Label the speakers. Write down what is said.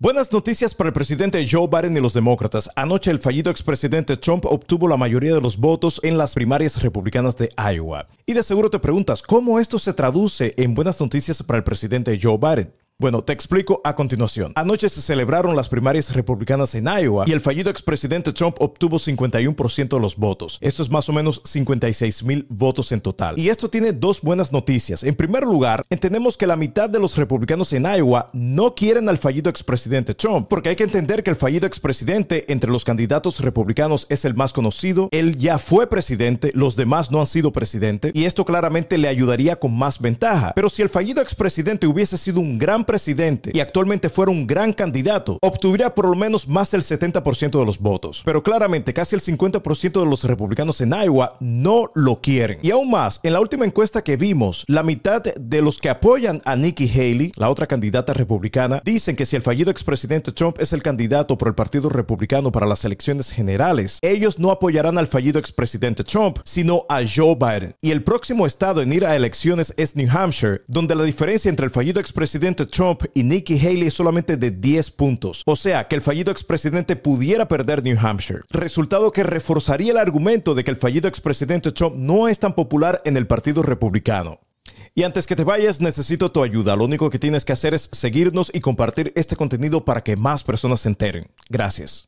Speaker 1: Buenas noticias para el presidente Joe Biden y los demócratas. Anoche el fallido expresidente Trump obtuvo la mayoría de los votos en las primarias republicanas de Iowa. Y de seguro te preguntas, ¿cómo esto se traduce en buenas noticias para el presidente Joe Biden? Bueno, te explico a continuación. Anoche se celebraron las primarias republicanas en Iowa y el fallido expresidente Trump obtuvo 51% de los votos. Esto es más o menos 56 mil votos en total. Y esto tiene dos buenas noticias. En primer lugar, entendemos que la mitad de los republicanos en Iowa no quieren al fallido expresidente Trump, porque hay que entender que el fallido expresidente entre los candidatos republicanos es el más conocido. Él ya fue presidente, los demás no han sido presidente y esto claramente le ayudaría con más ventaja. Pero si el fallido expresidente hubiese sido un gran presidente y actualmente fuera un gran candidato, obtuviera por lo menos más del 70% de los votos. Pero claramente casi el 50% de los republicanos en Iowa no lo quieren. Y aún más, en la última encuesta que vimos, la mitad de los que apoyan a Nikki Haley, la otra candidata republicana, dicen que si el fallido expresidente Trump es el candidato por el Partido Republicano para las elecciones generales, ellos no apoyarán al fallido expresidente Trump, sino a Joe Biden. Y el próximo estado en ir a elecciones es New Hampshire, donde la diferencia entre el fallido expresidente Trump Trump y Nikki Haley solamente de 10 puntos. O sea, que el fallido expresidente pudiera perder New Hampshire. Resultado que reforzaría el argumento de que el fallido expresidente Trump no es tan popular en el Partido Republicano. Y antes que te vayas, necesito tu ayuda. Lo único que tienes que hacer es seguirnos y compartir este contenido para que más personas se enteren. Gracias.